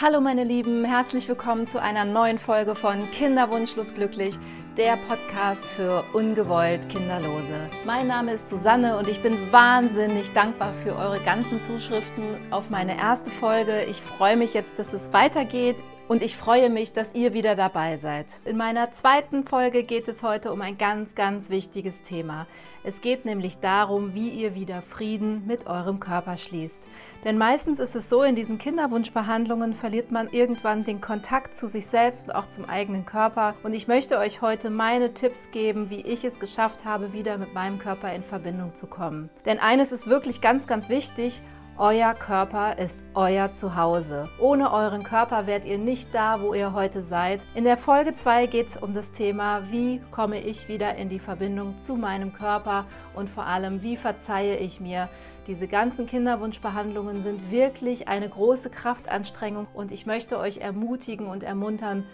Hallo meine Lieben, herzlich willkommen zu einer neuen Folge von Kinderwunschlos glücklich, der Podcast für ungewollt Kinderlose. Mein Name ist Susanne und ich bin wahnsinnig dankbar für eure ganzen Zuschriften auf meine erste Folge. Ich freue mich jetzt, dass es weitergeht und ich freue mich, dass ihr wieder dabei seid. In meiner zweiten Folge geht es heute um ein ganz, ganz wichtiges Thema. Es geht nämlich darum, wie ihr wieder Frieden mit eurem Körper schließt. Denn meistens ist es so, in diesen Kinderwunschbehandlungen verliert man irgendwann den Kontakt zu sich selbst und auch zum eigenen Körper. Und ich möchte euch heute meine Tipps geben, wie ich es geschafft habe, wieder mit meinem Körper in Verbindung zu kommen. Denn eines ist wirklich ganz, ganz wichtig. Euer Körper ist euer Zuhause. Ohne euren Körper wärt ihr nicht da, wo ihr heute seid. In der Folge 2 geht es um das Thema, wie komme ich wieder in die Verbindung zu meinem Körper und vor allem, wie verzeihe ich mir, diese ganzen Kinderwunschbehandlungen sind wirklich eine große Kraftanstrengung und ich möchte euch ermutigen und ermuntern,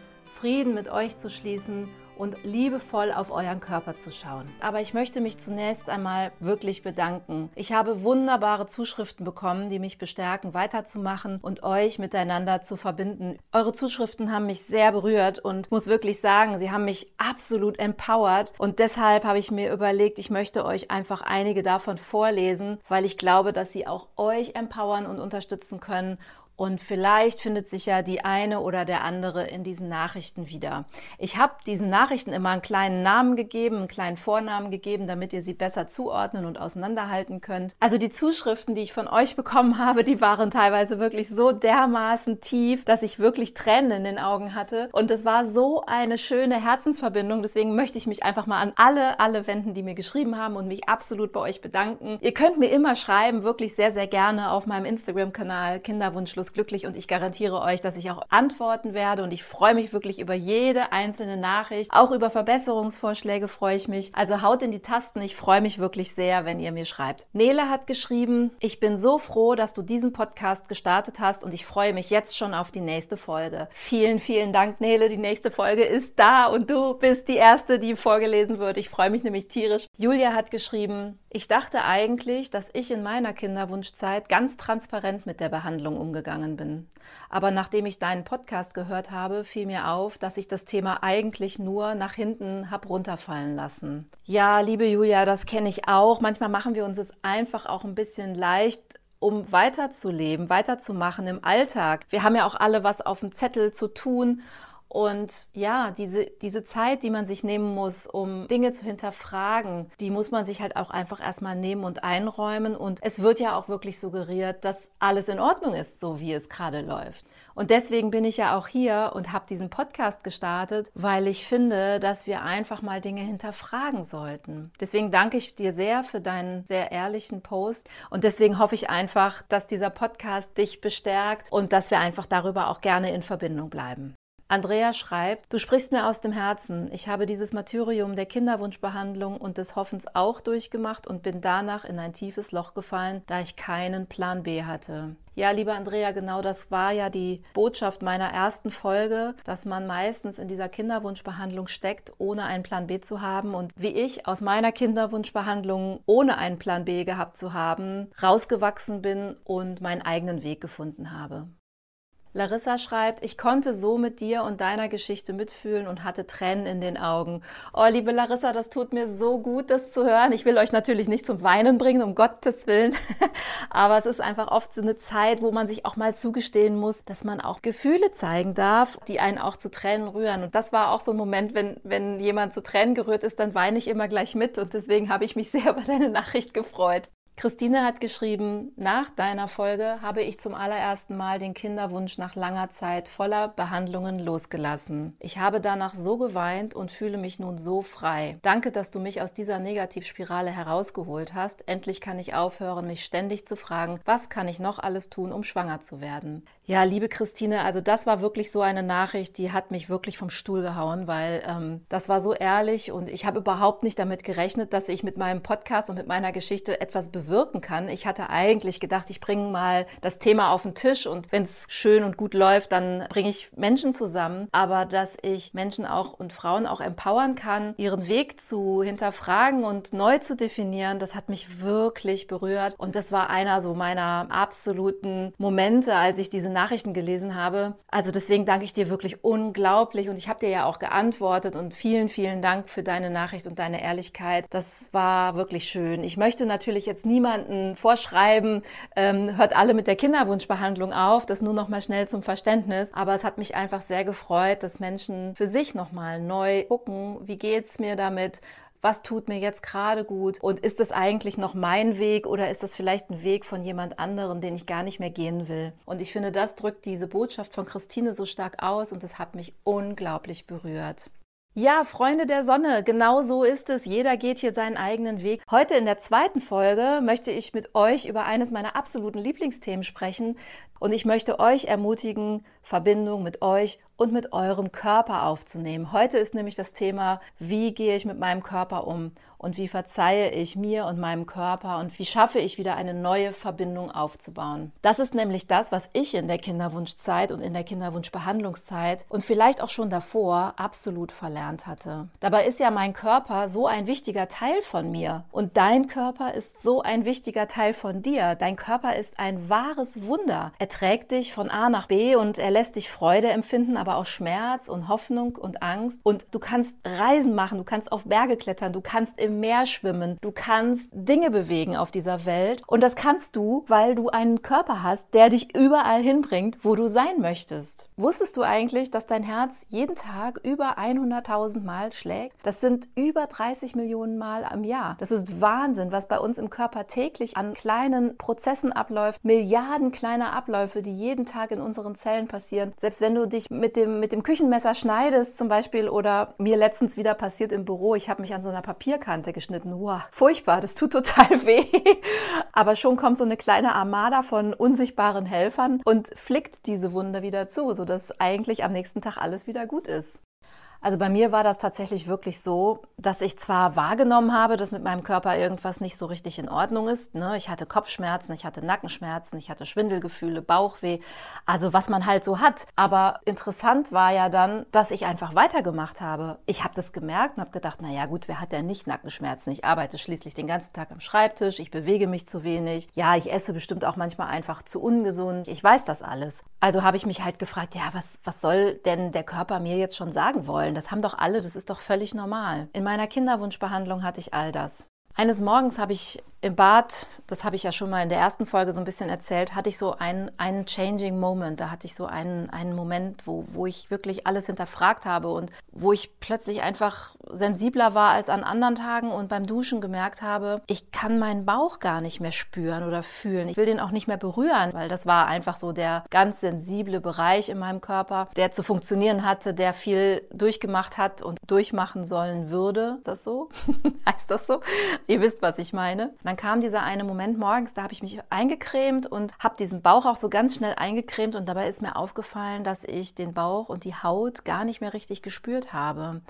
Frieden mit euch zu schließen und liebevoll auf euren Körper zu schauen. Aber ich möchte mich zunächst einmal wirklich bedanken. Ich habe wunderbare Zuschriften bekommen, die mich bestärken, weiterzumachen und euch miteinander zu verbinden. Eure Zuschriften haben mich sehr berührt und muss wirklich sagen, sie haben mich absolut empowert und deshalb habe ich mir überlegt, ich möchte euch einfach einige davon vorlesen, weil ich glaube, dass sie auch euch empowern und unterstützen können und vielleicht findet sich ja die eine oder der andere in diesen Nachrichten wieder. Ich habe diesen Nachrichten immer einen kleinen Namen gegeben, einen kleinen Vornamen gegeben, damit ihr sie besser zuordnen und auseinanderhalten könnt. Also die Zuschriften, die ich von euch bekommen habe, die waren teilweise wirklich so dermaßen tief, dass ich wirklich Tränen in den Augen hatte. Und es war so eine schöne Herzensverbindung. Deswegen möchte ich mich einfach mal an alle, alle wenden, die mir geschrieben haben und mich absolut bei euch bedanken. Ihr könnt mir immer schreiben, wirklich sehr, sehr gerne auf meinem Instagram-Kanal Kinderwunschlos glücklich und ich garantiere euch, dass ich auch antworten werde und ich freue mich wirklich über jede einzelne Nachricht. Auch über Verbesserungsvorschläge freue ich mich. Also haut in die Tasten. Ich freue mich wirklich sehr, wenn ihr mir schreibt. Nele hat geschrieben, ich bin so froh, dass du diesen Podcast gestartet hast und ich freue mich jetzt schon auf die nächste Folge. Vielen, vielen Dank, Nele. Die nächste Folge ist da und du bist die erste, die vorgelesen wird. Ich freue mich nämlich tierisch. Julia hat geschrieben, ich dachte eigentlich, dass ich in meiner Kinderwunschzeit ganz transparent mit der Behandlung umgegangen bin. Aber nachdem ich deinen Podcast gehört habe, fiel mir auf, dass ich das Thema eigentlich nur nach hinten hab runterfallen lassen. Ja, liebe Julia, das kenne ich auch. Manchmal machen wir uns es einfach auch ein bisschen leicht, um weiterzuleben, weiterzumachen im Alltag. Wir haben ja auch alle was auf dem Zettel zu tun und ja, diese, diese Zeit, die man sich nehmen muss, um Dinge zu hinterfragen, die muss man sich halt auch einfach erstmal nehmen und einräumen. Und es wird ja auch wirklich suggeriert, dass alles in Ordnung ist, so wie es gerade läuft. Und deswegen bin ich ja auch hier und habe diesen Podcast gestartet, weil ich finde, dass wir einfach mal Dinge hinterfragen sollten. Deswegen danke ich dir sehr für deinen sehr ehrlichen Post und deswegen hoffe ich einfach, dass dieser Podcast dich bestärkt und dass wir einfach darüber auch gerne in Verbindung bleiben. Andrea schreibt, du sprichst mir aus dem Herzen. Ich habe dieses Martyrium der Kinderwunschbehandlung und des Hoffens auch durchgemacht und bin danach in ein tiefes Loch gefallen, da ich keinen Plan B hatte. Ja, liebe Andrea, genau das war ja die Botschaft meiner ersten Folge, dass man meistens in dieser Kinderwunschbehandlung steckt, ohne einen Plan B zu haben. Und wie ich aus meiner Kinderwunschbehandlung ohne einen Plan B gehabt zu haben, rausgewachsen bin und meinen eigenen Weg gefunden habe. Larissa schreibt, ich konnte so mit dir und deiner Geschichte mitfühlen und hatte Tränen in den Augen. Oh, liebe Larissa, das tut mir so gut, das zu hören. Ich will euch natürlich nicht zum Weinen bringen, um Gottes Willen. Aber es ist einfach oft so eine Zeit, wo man sich auch mal zugestehen muss, dass man auch Gefühle zeigen darf, die einen auch zu Tränen rühren. Und das war auch so ein Moment, wenn, wenn jemand zu Tränen gerührt ist, dann weine ich immer gleich mit. Und deswegen habe ich mich sehr über deine Nachricht gefreut. Christine hat geschrieben, nach deiner Folge habe ich zum allerersten Mal den Kinderwunsch nach langer Zeit voller Behandlungen losgelassen. Ich habe danach so geweint und fühle mich nun so frei. Danke, dass du mich aus dieser Negativspirale herausgeholt hast. Endlich kann ich aufhören, mich ständig zu fragen, was kann ich noch alles tun, um schwanger zu werden. Ja, liebe Christine, also das war wirklich so eine Nachricht, die hat mich wirklich vom Stuhl gehauen, weil ähm, das war so ehrlich und ich habe überhaupt nicht damit gerechnet, dass ich mit meinem Podcast und mit meiner Geschichte etwas bewirke bewirken kann. Ich hatte eigentlich gedacht, ich bringe mal das Thema auf den Tisch und wenn es schön und gut läuft, dann bringe ich Menschen zusammen. Aber dass ich Menschen auch und Frauen auch empowern kann, ihren Weg zu hinterfragen und neu zu definieren, das hat mich wirklich berührt. Und das war einer so meiner absoluten Momente, als ich diese Nachrichten gelesen habe. Also deswegen danke ich dir wirklich unglaublich und ich habe dir ja auch geantwortet und vielen, vielen Dank für deine Nachricht und deine Ehrlichkeit. Das war wirklich schön. Ich möchte natürlich jetzt niemanden vorschreiben, ähm, hört alle mit der Kinderwunschbehandlung auf, das nur noch mal schnell zum Verständnis. Aber es hat mich einfach sehr gefreut, dass Menschen für sich noch mal neu gucken, wie geht's mir damit, was tut mir jetzt gerade gut und ist es eigentlich noch mein Weg oder ist das vielleicht ein Weg von jemand anderen, den ich gar nicht mehr gehen will? Und ich finde, das drückt diese Botschaft von Christine so stark aus und das hat mich unglaublich berührt. Ja, Freunde der Sonne, genau so ist es. Jeder geht hier seinen eigenen Weg. Heute in der zweiten Folge möchte ich mit euch über eines meiner absoluten Lieblingsthemen sprechen und ich möchte euch ermutigen, Verbindung mit euch und mit eurem Körper aufzunehmen. Heute ist nämlich das Thema, wie gehe ich mit meinem Körper um und wie verzeihe ich mir und meinem Körper und wie schaffe ich wieder eine neue Verbindung aufzubauen. Das ist nämlich das, was ich in der Kinderwunschzeit und in der Kinderwunschbehandlungszeit und vielleicht auch schon davor absolut verlernt hatte. Dabei ist ja mein Körper so ein wichtiger Teil von mir und dein Körper ist so ein wichtiger Teil von dir. Dein Körper ist ein wahres Wunder. Er trägt dich von A nach B und er lässt dich Freude empfinden, aber auch Schmerz und Hoffnung und Angst und du kannst Reisen machen, du kannst auf Berge klettern, du kannst im Meer schwimmen, du kannst Dinge bewegen auf dieser Welt und das kannst du, weil du einen Körper hast, der dich überall hinbringt, wo du sein möchtest. Wusstest du eigentlich, dass dein Herz jeden Tag über 100.000 Mal schlägt? Das sind über 30 Millionen Mal am Jahr. Das ist Wahnsinn, was bei uns im Körper täglich an kleinen Prozessen abläuft. Milliarden kleiner Abläufe, die jeden Tag in unseren Zellen passieren. Selbst wenn du dich mit dem, mit dem Küchenmesser schneidest zum Beispiel oder mir letztens wieder passiert im Büro, ich habe mich an so einer Papierkante Kante geschnitten. Wow, furchtbar, das tut total weh. Aber schon kommt so eine kleine Armada von unsichtbaren Helfern und flickt diese Wunde wieder zu, sodass eigentlich am nächsten Tag alles wieder gut ist. Also bei mir war das tatsächlich wirklich so, dass ich zwar wahrgenommen habe, dass mit meinem Körper irgendwas nicht so richtig in Ordnung ist. Ne? Ich hatte Kopfschmerzen, ich hatte Nackenschmerzen, ich hatte Schwindelgefühle, Bauchweh, also was man halt so hat. Aber interessant war ja dann, dass ich einfach weitergemacht habe. Ich habe das gemerkt und habe gedacht, naja gut, wer hat denn nicht Nackenschmerzen? Ich arbeite schließlich den ganzen Tag am Schreibtisch, ich bewege mich zu wenig. Ja, ich esse bestimmt auch manchmal einfach zu ungesund. Ich weiß das alles. Also habe ich mich halt gefragt, ja, was, was soll denn der Körper mir jetzt schon sagen wollen? Das haben doch alle, das ist doch völlig normal. In meiner Kinderwunschbehandlung hatte ich all das. Eines Morgens habe ich im Bad, das habe ich ja schon mal in der ersten Folge so ein bisschen erzählt, hatte ich so einen, einen changing Moment. Da hatte ich so einen, einen Moment, wo, wo ich wirklich alles hinterfragt habe und wo ich plötzlich einfach sensibler war als an anderen Tagen und beim Duschen gemerkt habe, ich kann meinen Bauch gar nicht mehr spüren oder fühlen. Ich will den auch nicht mehr berühren, weil das war einfach so der ganz sensible Bereich in meinem Körper, der zu funktionieren hatte, der viel durchgemacht hat und durchmachen sollen würde. Ist das so? heißt das so? Ihr wisst, was ich meine. Dann dann kam dieser eine Moment morgens, da habe ich mich eingecremt und habe diesen Bauch auch so ganz schnell eingecremt und dabei ist mir aufgefallen, dass ich den Bauch und die Haut gar nicht mehr richtig gespürt habe.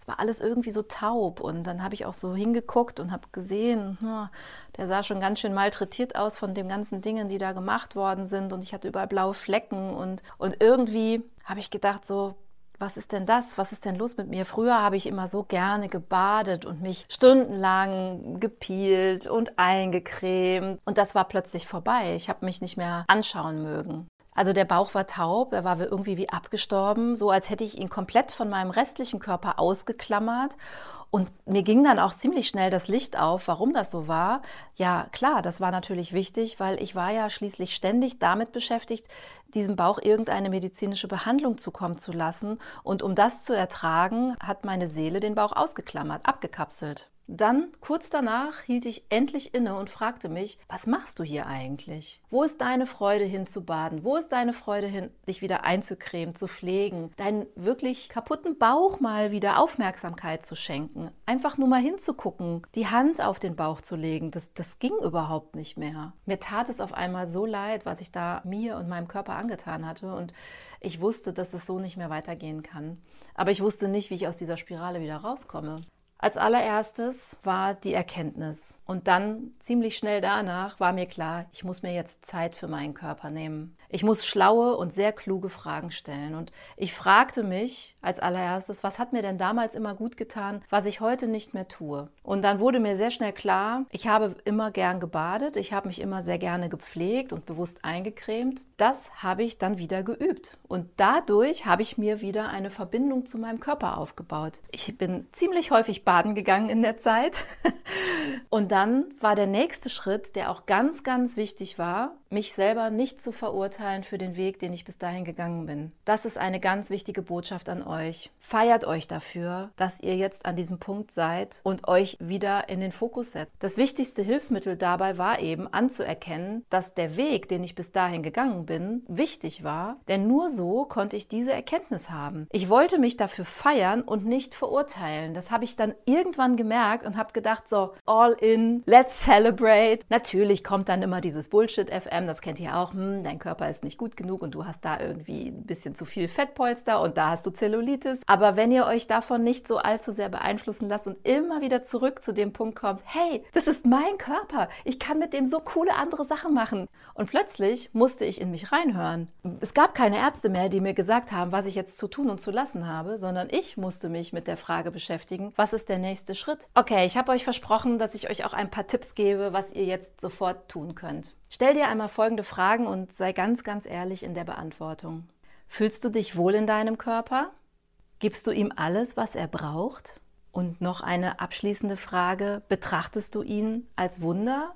Es war alles irgendwie so taub und dann habe ich auch so hingeguckt und habe gesehen, hm, der sah schon ganz schön malträtiert aus von den ganzen Dingen, die da gemacht worden sind und ich hatte überall blaue Flecken und, und irgendwie habe ich gedacht so, was ist denn das? Was ist denn los mit mir? Früher habe ich immer so gerne gebadet und mich stundenlang gepielt und eingecremt. Und das war plötzlich vorbei. Ich habe mich nicht mehr anschauen mögen. Also der Bauch war taub, er war irgendwie wie abgestorben, so als hätte ich ihn komplett von meinem restlichen Körper ausgeklammert. Und mir ging dann auch ziemlich schnell das Licht auf, warum das so war. Ja, klar, das war natürlich wichtig, weil ich war ja schließlich ständig damit beschäftigt, diesem Bauch irgendeine medizinische Behandlung zukommen zu lassen. Und um das zu ertragen, hat meine Seele den Bauch ausgeklammert, abgekapselt. Dann, kurz danach, hielt ich endlich inne und fragte mich, was machst du hier eigentlich? Wo ist deine Freude hin zu baden? Wo ist deine Freude hin, dich wieder einzucremen, zu pflegen, deinen wirklich kaputten Bauch mal wieder Aufmerksamkeit zu schenken? Einfach nur mal hinzugucken, die Hand auf den Bauch zu legen, das, das ging überhaupt nicht mehr. Mir tat es auf einmal so leid, was ich da mir und meinem Körper angetan hatte und ich wusste, dass es so nicht mehr weitergehen kann. Aber ich wusste nicht, wie ich aus dieser Spirale wieder rauskomme. Als allererstes war die Erkenntnis. Und dann ziemlich schnell danach war mir klar, ich muss mir jetzt Zeit für meinen Körper nehmen. Ich muss schlaue und sehr kluge Fragen stellen. Und ich fragte mich als allererstes, was hat mir denn damals immer gut getan, was ich heute nicht mehr tue? Und dann wurde mir sehr schnell klar, ich habe immer gern gebadet, ich habe mich immer sehr gerne gepflegt und bewusst eingecremt. Das habe ich dann wieder geübt. Und dadurch habe ich mir wieder eine Verbindung zu meinem Körper aufgebaut. Ich bin ziemlich häufig baden gegangen in der Zeit. und dann war der nächste Schritt, der auch ganz, ganz wichtig war, mich selber nicht zu verurteilen für den Weg, den ich bis dahin gegangen bin. Das ist eine ganz wichtige Botschaft an euch. Feiert euch dafür, dass ihr jetzt an diesem Punkt seid und euch wieder in den Fokus setzt. Das wichtigste Hilfsmittel dabei war eben anzuerkennen, dass der Weg, den ich bis dahin gegangen bin, wichtig war, denn nur so konnte ich diese Erkenntnis haben. Ich wollte mich dafür feiern und nicht verurteilen. Das habe ich dann irgendwann gemerkt und habe gedacht, so, all in, let's celebrate. Natürlich kommt dann immer dieses Bullshit-FM Instagram, das kennt ihr auch, hm, dein Körper ist nicht gut genug und du hast da irgendwie ein bisschen zu viel Fettpolster und da hast du Zellulitis. Aber wenn ihr euch davon nicht so allzu sehr beeinflussen lasst und immer wieder zurück zu dem Punkt kommt, hey, das ist mein Körper, ich kann mit dem so coole andere Sachen machen. Und plötzlich musste ich in mich reinhören. Es gab keine Ärzte mehr, die mir gesagt haben, was ich jetzt zu tun und zu lassen habe, sondern ich musste mich mit der Frage beschäftigen, was ist der nächste Schritt? Okay, ich habe euch versprochen, dass ich euch auch ein paar Tipps gebe, was ihr jetzt sofort tun könnt. Stell dir einmal folgende Fragen und sei ganz, ganz ehrlich in der Beantwortung. Fühlst du dich wohl in deinem Körper? Gibst du ihm alles, was er braucht? Und noch eine abschließende Frage. Betrachtest du ihn als Wunder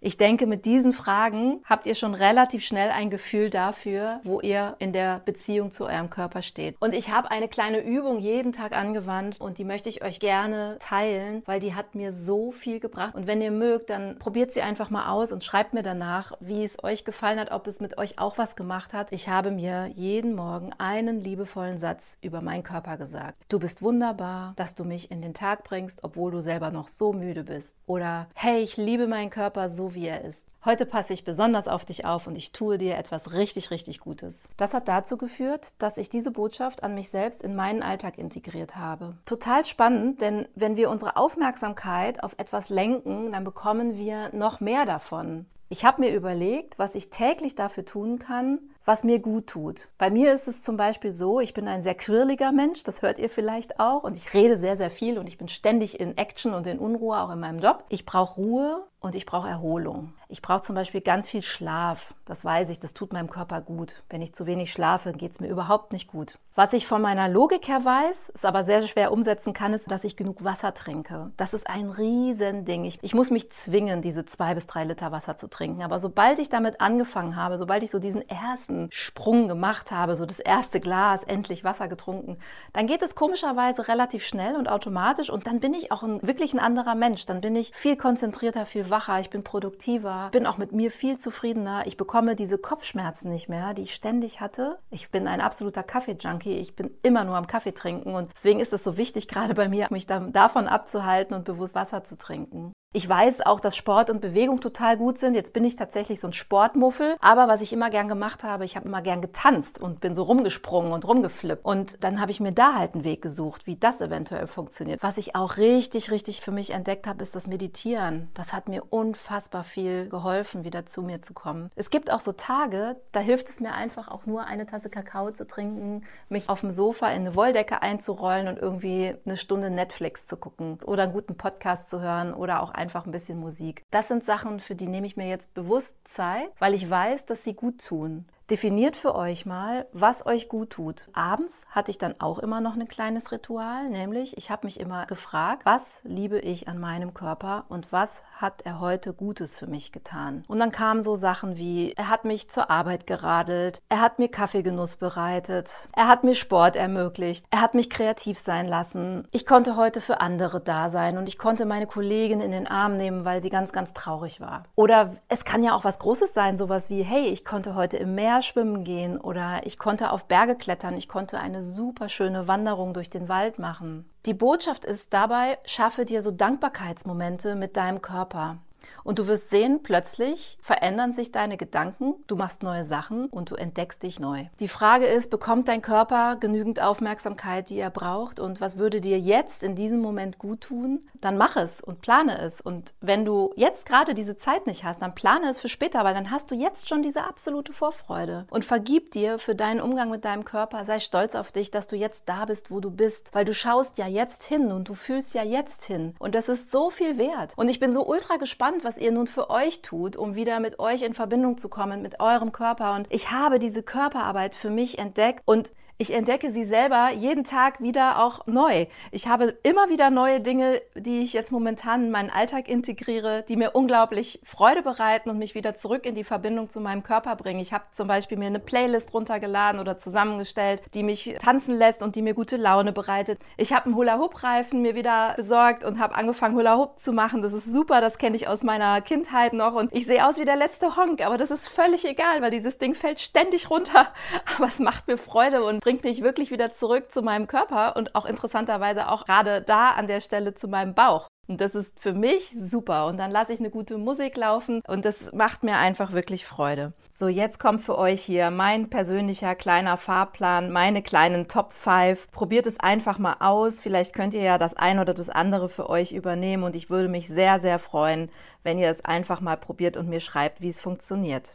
ich denke, mit diesen Fragen habt ihr schon relativ schnell ein Gefühl dafür, wo ihr in der Beziehung zu eurem Körper steht. Und ich habe eine kleine Übung jeden Tag angewandt und die möchte ich euch gerne teilen, weil die hat mir so viel gebracht. Und wenn ihr mögt, dann probiert sie einfach mal aus und schreibt mir danach, wie es euch gefallen hat, ob es mit euch auch was gemacht hat. Ich habe mir jeden Morgen einen liebevollen Satz über meinen Körper gesagt. Du bist wunderbar, dass du mich in den Tag bringst, obwohl du selber noch so müde bist. Oder hey, ich liebe meinen Körper so wie er ist. Heute passe ich besonders auf dich auf und ich tue dir etwas richtig, richtig Gutes. Das hat dazu geführt, dass ich diese Botschaft an mich selbst in meinen Alltag integriert habe. Total spannend, denn wenn wir unsere Aufmerksamkeit auf etwas lenken, dann bekommen wir noch mehr davon. Ich habe mir überlegt, was ich täglich dafür tun kann, was mir gut tut. Bei mir ist es zum Beispiel so, ich bin ein sehr quirliger Mensch, das hört ihr vielleicht auch, und ich rede sehr, sehr viel und ich bin ständig in Action und in Unruhe, auch in meinem Job. Ich brauche Ruhe und ich brauche Erholung. Ich brauche zum Beispiel ganz viel Schlaf. Das weiß ich, das tut meinem Körper gut. Wenn ich zu wenig schlafe, geht es mir überhaupt nicht gut. Was ich von meiner Logik her weiß, es aber sehr schwer umsetzen kann, ist, dass ich genug Wasser trinke. Das ist ein Riesending. Ich, ich muss mich zwingen, diese zwei bis drei Liter Wasser zu trinken. Aber sobald ich damit angefangen habe, sobald ich so diesen ersten Sprung gemacht habe, so das erste Glas, endlich Wasser getrunken, dann geht es komischerweise relativ schnell und automatisch und dann bin ich auch ein, wirklich ein anderer Mensch. Dann bin ich viel konzentrierter, viel wacher, ich bin produktiver bin auch mit mir viel zufriedener. Ich bekomme diese Kopfschmerzen nicht mehr, die ich ständig hatte. Ich bin ein absoluter Kaffee-Junkie. Ich bin immer nur am Kaffee trinken und deswegen ist es so wichtig, gerade bei mir, mich davon abzuhalten und bewusst Wasser zu trinken. Ich weiß auch, dass Sport und Bewegung total gut sind. Jetzt bin ich tatsächlich so ein Sportmuffel. Aber was ich immer gern gemacht habe, ich habe immer gern getanzt und bin so rumgesprungen und rumgeflippt. Und dann habe ich mir da halt einen Weg gesucht, wie das eventuell funktioniert. Was ich auch richtig, richtig für mich entdeckt habe, ist das Meditieren. Das hat mir unfassbar viel geholfen, wieder zu mir zu kommen. Es gibt auch so Tage, da hilft es mir einfach auch nur eine Tasse Kakao zu trinken, mich auf dem Sofa in eine Wolldecke einzurollen und irgendwie eine Stunde Netflix zu gucken oder einen guten Podcast zu hören oder auch einfach ein bisschen Musik. Das sind Sachen, für die nehme ich mir jetzt bewusst Zeit, weil ich weiß, dass sie gut tun. Definiert für euch mal, was euch gut tut. Abends hatte ich dann auch immer noch ein kleines Ritual, nämlich ich habe mich immer gefragt, was liebe ich an meinem Körper und was hat er heute Gutes für mich getan. Und dann kamen so Sachen wie, er hat mich zur Arbeit geradelt, er hat mir Kaffeegenuss bereitet, er hat mir Sport ermöglicht, er hat mich kreativ sein lassen, ich konnte heute für andere da sein und ich konnte meine Kollegin in den Arm nehmen, weil sie ganz, ganz traurig war. Oder es kann ja auch was Großes sein, sowas wie, hey, ich konnte heute im Meer schwimmen gehen oder ich konnte auf Berge klettern, ich konnte eine super schöne Wanderung durch den Wald machen. Die Botschaft ist dabei, schaffe dir so Dankbarkeitsmomente mit deinem Körper. Und du wirst sehen, plötzlich verändern sich deine Gedanken, du machst neue Sachen und du entdeckst dich neu. Die Frage ist, bekommt dein Körper genügend Aufmerksamkeit, die er braucht? Und was würde dir jetzt in diesem Moment gut tun? Dann mach es und plane es. Und wenn du jetzt gerade diese Zeit nicht hast, dann plane es für später, weil dann hast du jetzt schon diese absolute Vorfreude. Und vergib dir für deinen Umgang mit deinem Körper. Sei stolz auf dich, dass du jetzt da bist, wo du bist, weil du schaust ja jetzt hin und du fühlst ja jetzt hin. Und das ist so viel wert. Und ich bin so ultra gespannt, was ihr nun für euch tut, um wieder mit euch in Verbindung zu kommen, mit eurem Körper. Und ich habe diese Körperarbeit für mich entdeckt und ich entdecke sie selber jeden Tag wieder auch neu. Ich habe immer wieder neue Dinge, die ich jetzt momentan in meinen Alltag integriere, die mir unglaublich Freude bereiten und mich wieder zurück in die Verbindung zu meinem Körper bringen. Ich habe zum Beispiel mir eine Playlist runtergeladen oder zusammengestellt, die mich tanzen lässt und die mir gute Laune bereitet. Ich habe einen Hula-Hoop-Reifen mir wieder besorgt und habe angefangen, Hula-Hoop zu machen. Das ist super, das kenne ich aus meiner Kindheit noch und ich sehe aus wie der letzte Honk, aber das ist völlig egal, weil dieses Ding fällt ständig runter. Aber es macht mir Freude und bringt mich wirklich wieder zurück zu meinem Körper und auch interessanterweise auch gerade da an der Stelle zu meinem Bauch. Und das ist für mich super. Und dann lasse ich eine gute Musik laufen und das macht mir einfach wirklich Freude. So, jetzt kommt für euch hier mein persönlicher kleiner Fahrplan, meine kleinen Top 5. Probiert es einfach mal aus. Vielleicht könnt ihr ja das eine oder das andere für euch übernehmen und ich würde mich sehr, sehr freuen, wenn ihr es einfach mal probiert und mir schreibt, wie es funktioniert.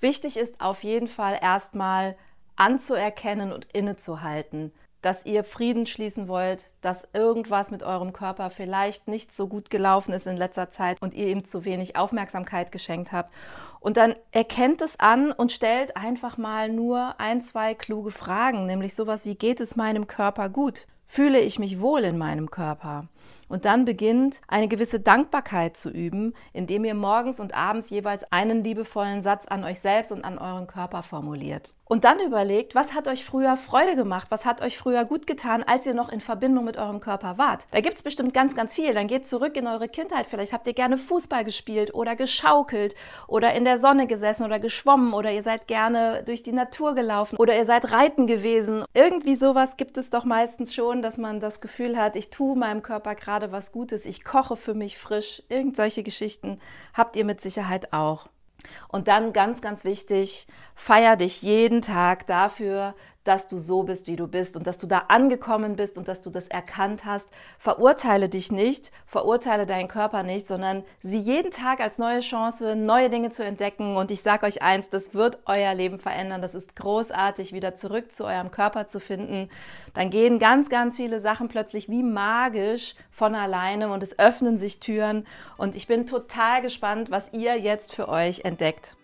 Wichtig ist auf jeden Fall erstmal anzuerkennen und innezuhalten, dass ihr Frieden schließen wollt, dass irgendwas mit eurem Körper vielleicht nicht so gut gelaufen ist in letzter Zeit und ihr ihm zu wenig Aufmerksamkeit geschenkt habt. Und dann erkennt es an und stellt einfach mal nur ein, zwei kluge Fragen, nämlich sowas wie geht es meinem Körper gut? Fühle ich mich wohl in meinem Körper? Und dann beginnt eine gewisse Dankbarkeit zu üben, indem ihr morgens und abends jeweils einen liebevollen Satz an euch selbst und an euren Körper formuliert. Und dann überlegt, was hat euch früher Freude gemacht, was hat euch früher gut getan, als ihr noch in Verbindung mit eurem Körper wart. Da gibt es bestimmt ganz, ganz viel. Dann geht zurück in eure Kindheit. Vielleicht habt ihr gerne Fußball gespielt oder geschaukelt oder in der Sonne gesessen oder geschwommen oder ihr seid gerne durch die Natur gelaufen oder ihr seid reiten gewesen. Irgendwie sowas gibt es doch meistens schon, dass man das Gefühl hat, ich tue meinem Körper gerade was Gutes, ich koche für mich frisch. Irgend solche Geschichten habt ihr mit Sicherheit auch. Und dann ganz, ganz wichtig, feier dich jeden Tag dafür, dass du so bist, wie du bist und dass du da angekommen bist und dass du das erkannt hast. Verurteile dich nicht, verurteile deinen Körper nicht, sondern sieh jeden Tag als neue Chance, neue Dinge zu entdecken. Und ich sage euch eins, das wird euer Leben verändern. Das ist großartig, wieder zurück zu eurem Körper zu finden. Dann gehen ganz, ganz viele Sachen plötzlich wie magisch von alleine und es öffnen sich Türen. Und ich bin total gespannt, was ihr jetzt für euch entdeckt.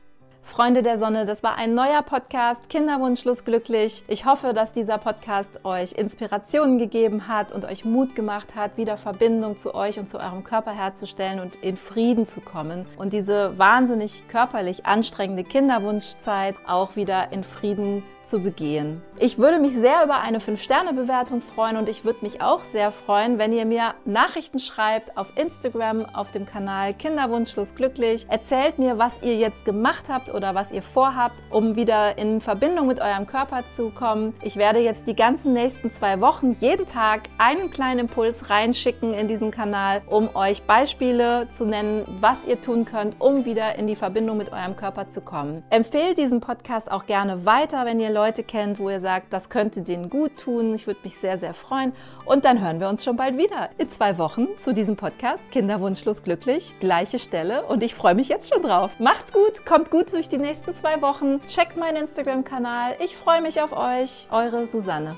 Freunde der Sonne, das war ein neuer Podcast, Kinderwunschlos glücklich. Ich hoffe, dass dieser Podcast euch Inspirationen gegeben hat und euch Mut gemacht hat, wieder Verbindung zu euch und zu eurem Körper herzustellen und in Frieden zu kommen und diese wahnsinnig körperlich anstrengende Kinderwunschzeit auch wieder in Frieden zu begehen. Ich würde mich sehr über eine 5-Sterne-Bewertung freuen und ich würde mich auch sehr freuen, wenn ihr mir Nachrichten schreibt auf Instagram, auf dem Kanal Kinderwunschlos glücklich. Erzählt mir, was ihr jetzt gemacht habt oder was ihr vorhabt, um wieder in Verbindung mit eurem Körper zu kommen. Ich werde jetzt die ganzen nächsten zwei Wochen jeden Tag einen kleinen Impuls reinschicken in diesen Kanal, um euch Beispiele zu nennen, was ihr tun könnt, um wieder in die Verbindung mit eurem Körper zu kommen. Empfehlt diesen Podcast auch gerne weiter, wenn ihr Leute kennt, wo ihr sagt, das könnte denen gut tun. Ich würde mich sehr, sehr freuen. Und dann hören wir uns schon bald wieder in zwei Wochen zu diesem Podcast Kinderwunschlos glücklich, gleiche Stelle. Und ich freue mich jetzt schon drauf. Macht's gut, kommt gut durch die nächsten zwei Wochen. Checkt meinen Instagram-Kanal. Ich freue mich auf euch. Eure Susanne.